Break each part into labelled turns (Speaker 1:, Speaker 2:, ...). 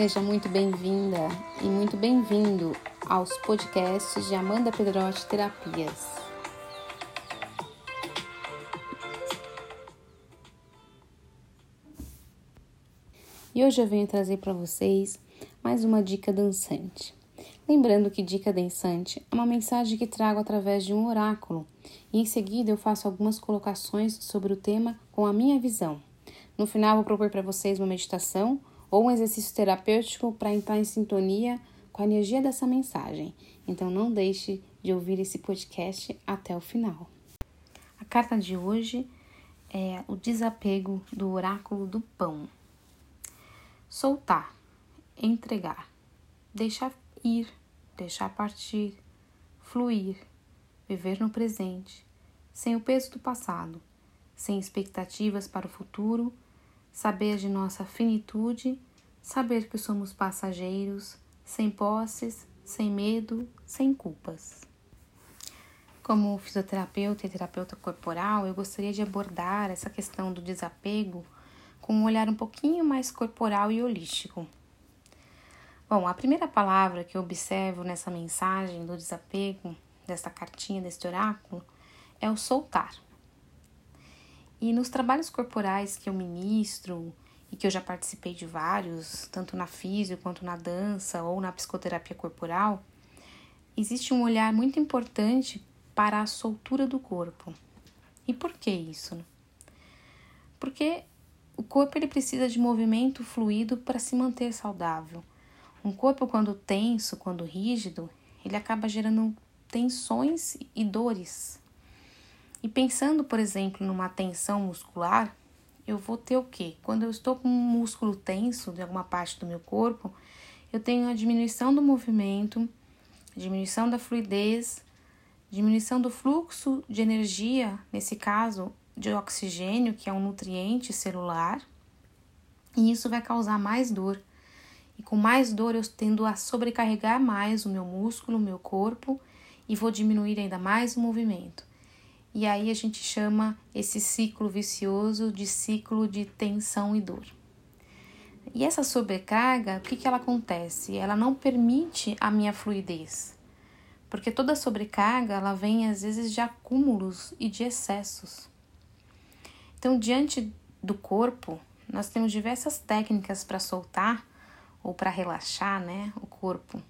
Speaker 1: Seja muito bem-vinda e muito bem-vindo aos podcasts de Amanda Pedrotti Terapias. E hoje eu venho trazer para vocês mais uma dica dançante. Lembrando que dica dançante é uma mensagem que trago através de um oráculo e em seguida eu faço algumas colocações sobre o tema com a minha visão. No final, vou propor para vocês uma meditação ou um exercício terapêutico para entrar em sintonia com a energia dessa mensagem. Então, não deixe de ouvir esse podcast até o final. A carta de hoje é o desapego do oráculo do pão. Soltar, entregar, deixar ir, deixar partir, fluir, viver no presente, sem o peso do passado, sem expectativas para o futuro saber de nossa finitude, saber que somos passageiros, sem posses, sem medo, sem culpas. Como fisioterapeuta e terapeuta corporal, eu gostaria de abordar essa questão do desapego com um olhar um pouquinho mais corporal e holístico. Bom, a primeira palavra que eu observo nessa mensagem do desapego, desta cartinha, deste oráculo, é o soltar. E nos trabalhos corporais que eu ministro que eu já participei de vários, tanto na físio quanto na dança ou na psicoterapia corporal, existe um olhar muito importante para a soltura do corpo. E por que isso? Porque o corpo ele precisa de movimento fluido para se manter saudável. Um corpo quando tenso, quando rígido, ele acaba gerando tensões e dores. E pensando, por exemplo, numa tensão muscular, eu vou ter o quê? Quando eu estou com um músculo tenso de alguma parte do meu corpo, eu tenho a diminuição do movimento, diminuição da fluidez, diminuição do fluxo de energia, nesse caso, de oxigênio, que é um nutriente celular, e isso vai causar mais dor. E com mais dor, eu tendo a sobrecarregar mais o meu músculo, o meu corpo, e vou diminuir ainda mais o movimento. E aí a gente chama esse ciclo vicioso de ciclo de tensão e dor. E essa sobrecarga, o que, que ela acontece? Ela não permite a minha fluidez. Porque toda sobrecarga, ela vem às vezes de acúmulos e de excessos. Então, diante do corpo, nós temos diversas técnicas para soltar ou para relaxar, né, o corpo.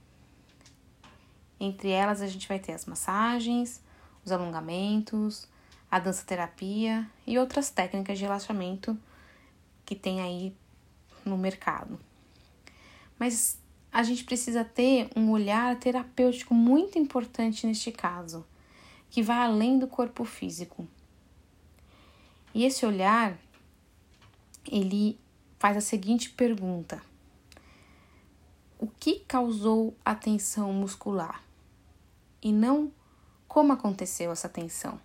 Speaker 1: Entre elas, a gente vai ter as massagens, os alongamentos, a dança terapia e outras técnicas de relaxamento que tem aí no mercado. Mas a gente precisa ter um olhar terapêutico muito importante neste caso, que vai além do corpo físico. E esse olhar, ele faz a seguinte pergunta: O que causou a tensão muscular? E não como aconteceu essa tensão,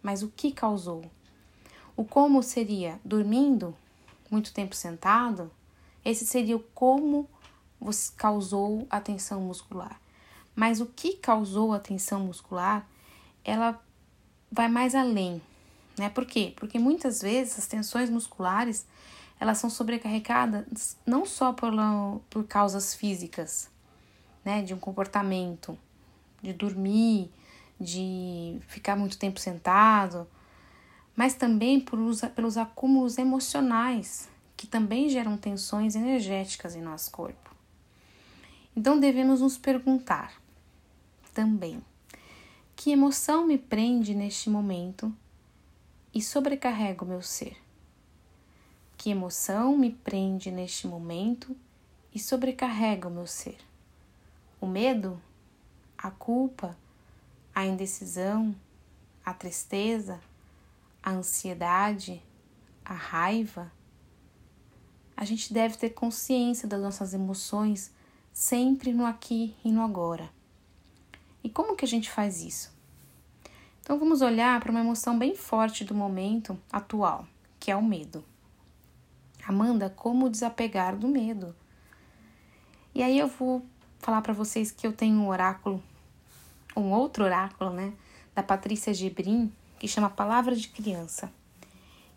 Speaker 1: mas o que causou. O como seria dormindo, muito tempo sentado, esse seria o como causou a tensão muscular. Mas o que causou a tensão muscular, ela vai mais além, né? Por quê? Porque muitas vezes as tensões musculares, elas são sobrecarregadas não só por, por causas físicas, né, de um comportamento, de dormir, de ficar muito tempo sentado, mas também por pelos acúmulos emocionais que também geram tensões energéticas em nosso corpo. Então devemos nos perguntar também: que emoção me prende neste momento e sobrecarrega o meu ser? Que emoção me prende neste momento e sobrecarrega o meu ser? O medo? A culpa? A indecisão, a tristeza, a ansiedade, a raiva, a gente deve ter consciência das nossas emoções sempre no aqui e no agora. E como que a gente faz isso? Então vamos olhar para uma emoção bem forte do momento atual, que é o medo. Amanda, como desapegar do medo? E aí eu vou falar para vocês que eu tenho um oráculo um outro oráculo, né, da Patrícia Gebrim, que chama Palavra de Criança,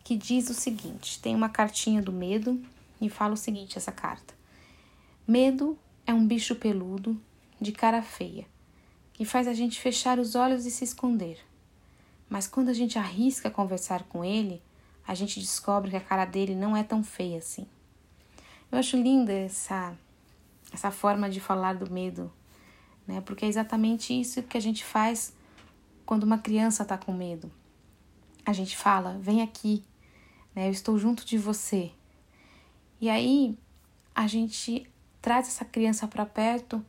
Speaker 1: que diz o seguinte: tem uma cartinha do medo e fala o seguinte: essa carta. Medo é um bicho peludo, de cara feia, que faz a gente fechar os olhos e se esconder. Mas quando a gente arrisca conversar com ele, a gente descobre que a cara dele não é tão feia assim. Eu acho linda essa, essa forma de falar do medo, né? Porque é exatamente isso que a gente faz quando uma criança está com medo. A gente fala, vem aqui, né? Eu estou junto de você. E aí a gente traz essa criança para perto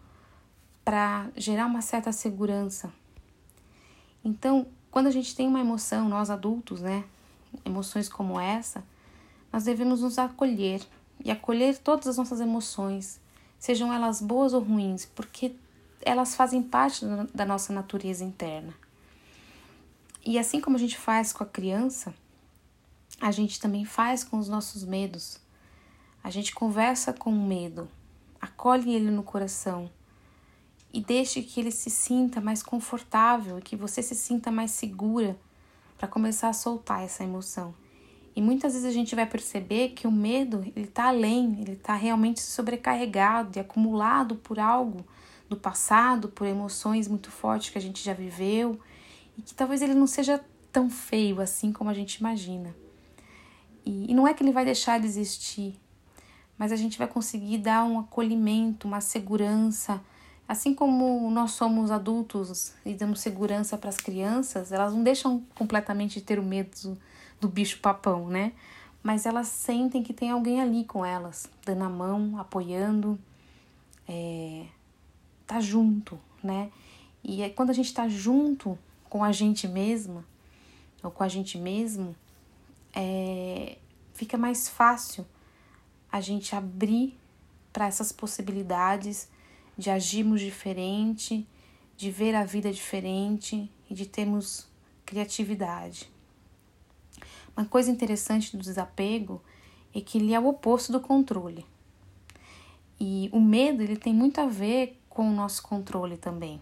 Speaker 1: para gerar uma certa segurança. Então, quando a gente tem uma emoção, nós adultos, né, emoções como essa, nós devemos nos acolher e acolher todas as nossas emoções, sejam elas boas ou ruins, porque elas fazem parte da nossa natureza interna. E assim como a gente faz com a criança, a gente também faz com os nossos medos. A gente conversa com o medo, acolhe ele no coração e deixe que ele se sinta mais confortável e que você se sinta mais segura para começar a soltar essa emoção. E muitas vezes a gente vai perceber que o medo ele está além, ele está realmente sobrecarregado e acumulado por algo do passado, por emoções muito fortes que a gente já viveu e que talvez ele não seja tão feio assim como a gente imagina. E, e não é que ele vai deixar de existir, mas a gente vai conseguir dar um acolhimento, uma segurança, Assim como nós somos adultos e damos segurança para as crianças, elas não deixam completamente de ter o medo do, do bicho papão, né? Mas elas sentem que tem alguém ali com elas, dando a mão, apoiando, é, tá junto, né? E é quando a gente está junto com a gente mesma, ou com a gente mesmo, é, fica mais fácil a gente abrir para essas possibilidades de agirmos diferente, de ver a vida diferente e de termos criatividade. Uma coisa interessante do desapego é que ele é o oposto do controle. E o medo ele tem muito a ver com o nosso controle também.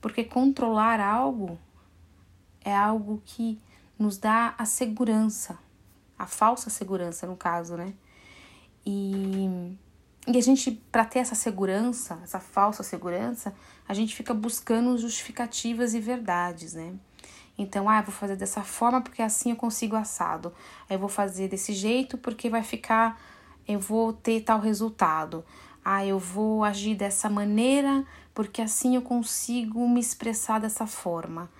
Speaker 1: Porque controlar algo é algo que nos dá a segurança, a falsa segurança no caso, né? E e a gente, para ter essa segurança, essa falsa segurança, a gente fica buscando justificativas e verdades, né? Então, ah, eu vou fazer dessa forma porque assim eu consigo assado. Eu vou fazer desse jeito porque vai ficar, eu vou ter tal resultado. Ah, eu vou agir dessa maneira porque assim eu consigo me expressar dessa forma.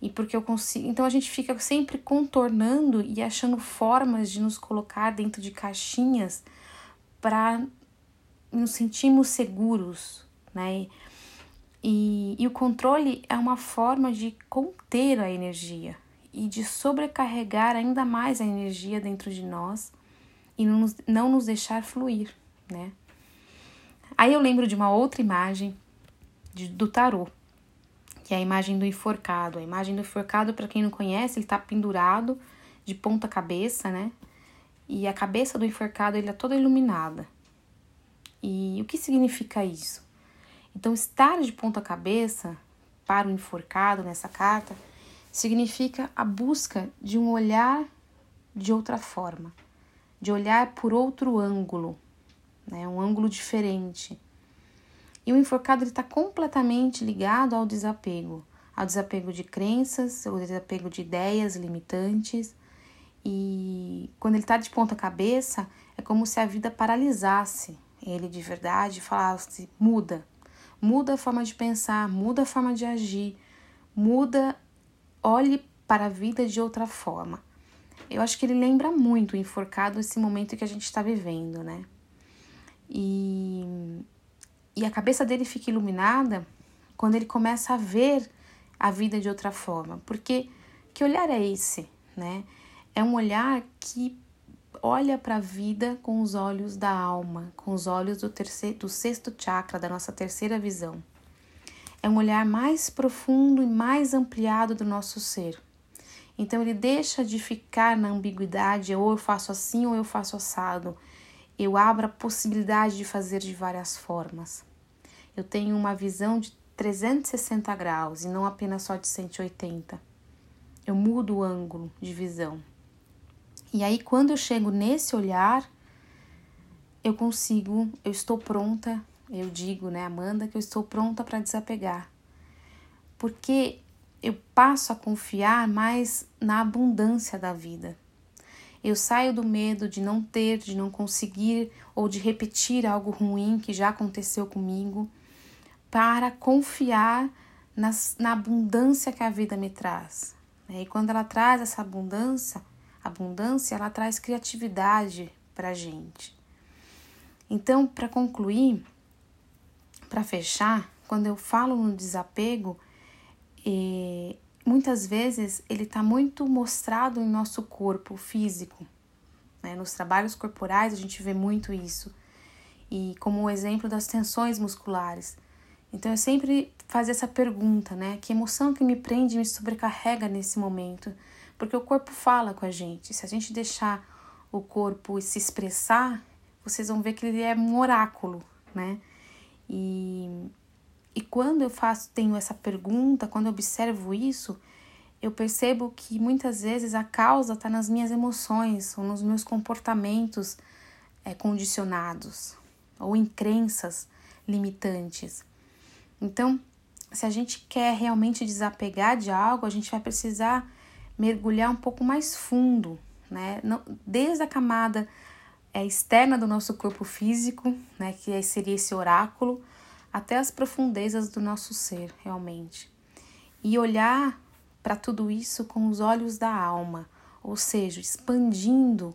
Speaker 1: E porque eu consigo. Então a gente fica sempre contornando e achando formas de nos colocar dentro de caixinhas para nos sentimos seguros, né? E, e o controle é uma forma de conter a energia e de sobrecarregar ainda mais a energia dentro de nós e não nos, não nos deixar fluir, né? Aí eu lembro de uma outra imagem de, do tarô, que é a imagem do enforcado. A imagem do enforcado, para quem não conhece, ele está pendurado de ponta cabeça, né? E a cabeça do enforcado ele é toda iluminada. E o que significa isso? Então, estar de ponta cabeça para o enforcado nessa carta significa a busca de um olhar de outra forma, de olhar por outro ângulo, né? um ângulo diferente. E o enforcado está completamente ligado ao desapego, ao desapego de crenças, ao desapego de ideias limitantes. E quando ele está de ponta cabeça, é como se a vida paralisasse, ele de verdade falasse: muda, muda a forma de pensar, muda a forma de agir, muda, olhe para a vida de outra forma. Eu acho que ele lembra muito o enforcado esse momento que a gente está vivendo, né? E, e a cabeça dele fica iluminada quando ele começa a ver a vida de outra forma. Porque que olhar é esse, né? É um olhar que olha para a vida com os olhos da alma, com os olhos do, terceiro, do sexto chakra, da nossa terceira visão. É um olhar mais profundo e mais ampliado do nosso ser. Então ele deixa de ficar na ambiguidade, ou eu faço assim ou eu faço assado. Eu abro a possibilidade de fazer de várias formas. Eu tenho uma visão de 360 graus e não apenas só de 180. Eu mudo o ângulo de visão. E aí, quando eu chego nesse olhar, eu consigo, eu estou pronta, eu digo, né, Amanda, que eu estou pronta para desapegar. Porque eu passo a confiar mais na abundância da vida. Eu saio do medo de não ter, de não conseguir ou de repetir algo ruim que já aconteceu comigo, para confiar nas, na abundância que a vida me traz. E quando ela traz essa abundância, abundância, ela traz criatividade para a gente. Então, para concluir, para fechar, quando eu falo no desapego, e muitas vezes ele está muito mostrado em nosso corpo físico. Né? Nos trabalhos corporais a gente vê muito isso. E como o exemplo das tensões musculares. Então eu sempre fazia essa pergunta, né? Que emoção que me prende e me sobrecarrega nesse momento? Porque o corpo fala com a gente. Se a gente deixar o corpo se expressar, vocês vão ver que ele é um oráculo, né? E e quando eu faço, tenho essa pergunta, quando eu observo isso, eu percebo que muitas vezes a causa está nas minhas emoções ou nos meus comportamentos é, condicionados ou em crenças limitantes. Então, se a gente quer realmente desapegar de algo, a gente vai precisar mergulhar um pouco mais fundo, né? Desde a camada é, externa do nosso corpo físico, né? Que seria esse oráculo, até as profundezas do nosso ser, realmente. E olhar para tudo isso com os olhos da alma, ou seja, expandindo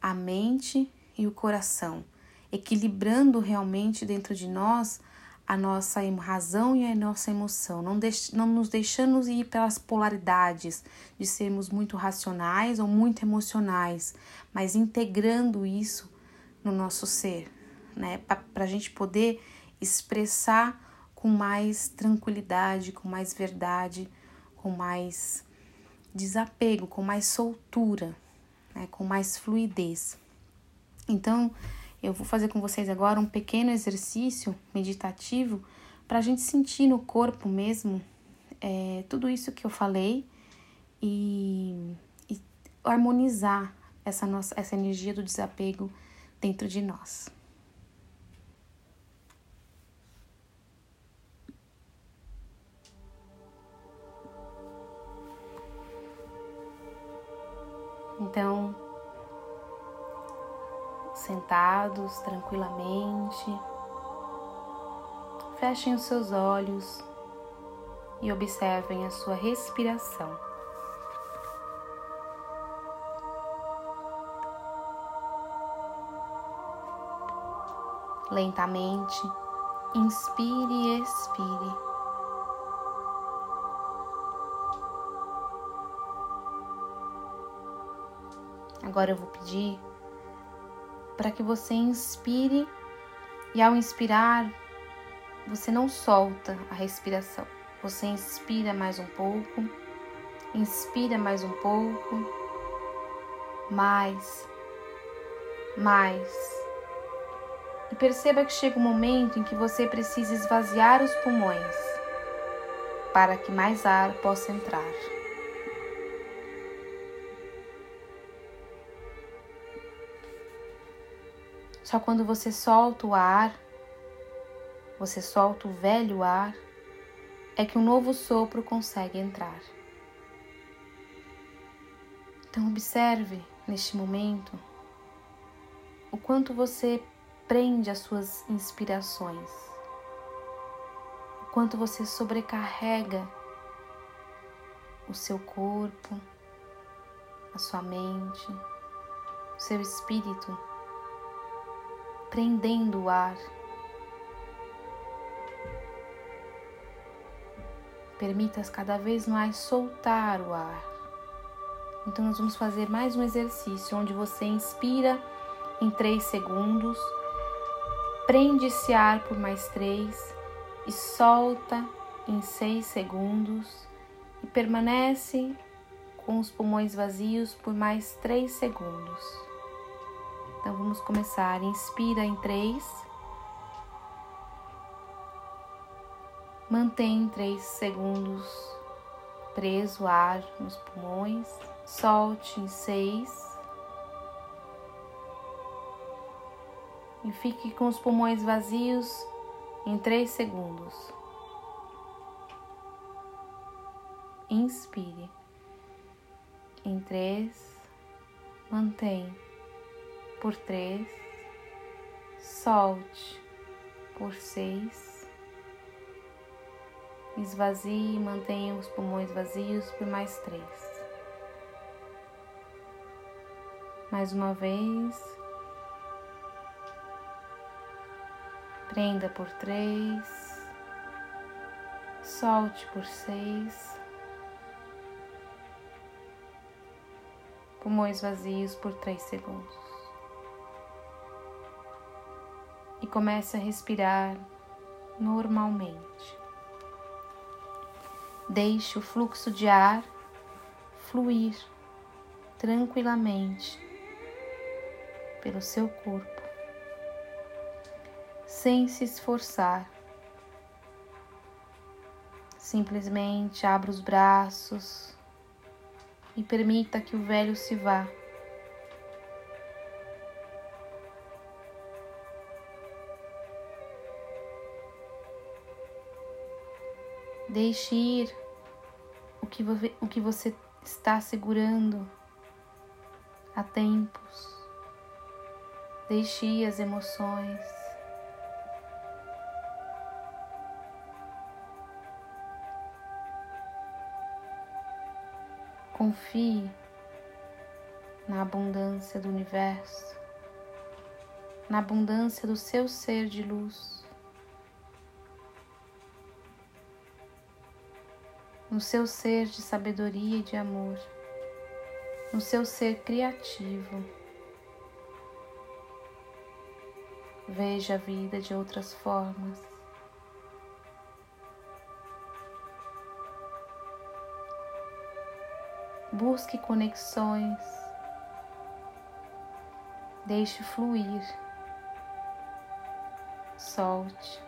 Speaker 1: a mente e o coração, equilibrando realmente dentro de nós a nossa razão e a nossa emoção, não, deix não nos deixando ir pelas polaridades de sermos muito racionais ou muito emocionais, mas integrando isso no nosso ser, né? Para a gente poder expressar com mais tranquilidade, com mais verdade, com mais desapego, com mais soltura, né, com mais fluidez. Então, eu vou fazer com vocês agora um pequeno exercício meditativo para a gente sentir no corpo mesmo é, tudo isso que eu falei e, e harmonizar essa, nossa, essa energia do desapego dentro de nós. Então, sentados tranquilamente, fechem os seus olhos e observem a sua respiração. Lentamente, inspire e expire. Agora eu vou pedir para que você inspire e ao inspirar, você não solta a respiração. Você inspira mais um pouco, inspira mais um pouco, mais, mais. E perceba que chega um momento em que você precisa esvaziar os pulmões para que mais ar possa entrar. Só quando você solta o ar, você solta o velho ar, é que um novo sopro consegue entrar. Então, observe neste momento o quanto você prende as suas inspirações, o quanto você sobrecarrega o seu corpo, a sua mente, o seu espírito prendendo o ar. Permitas cada vez mais soltar o ar. Então, nós vamos fazer mais um exercício onde você inspira em 3 segundos, prende esse ar por mais 3 e solta em 6 segundos e permanece com os pulmões vazios por mais 3 segundos. Então vamos começar. Inspira em três. Mantém três segundos preso o ar nos pulmões. Solte em seis. e fique com os pulmões vazios em 3 segundos. Inspire em 3, mantém por 3, solte por 6, esvazie e mantenha os pulmões vazios por mais 3. Mais uma vez. Prenda por três, solte por seis, pulmões vazios por três segundos. E comece a respirar normalmente. Deixe o fluxo de ar fluir tranquilamente pelo seu corpo sem se esforçar. Simplesmente abra os braços e permita que o velho se vá. Deixe ir o que, o que você está segurando há tempos. Deixe ir as emoções. Confie na abundância do universo, na abundância do seu ser de luz, no seu ser de sabedoria e de amor, no seu ser criativo. Veja a vida de outras formas. Busque conexões. Deixe fluir. Solte.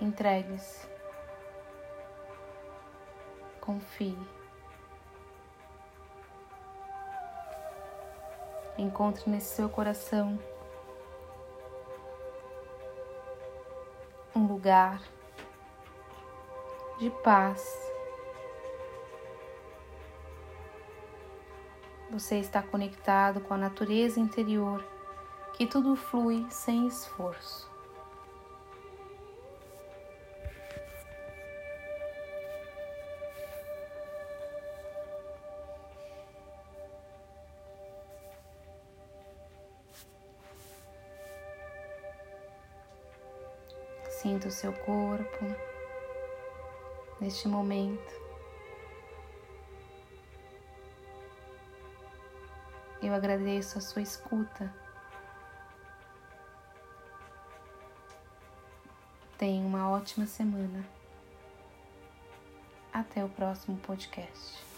Speaker 1: Entregue-se. Confie. Encontre nesse seu coração um lugar de paz Você está conectado com a natureza interior, que tudo flui sem esforço. Sinta o seu corpo neste momento. Eu agradeço a sua escuta. Tenha uma ótima semana. Até o próximo podcast.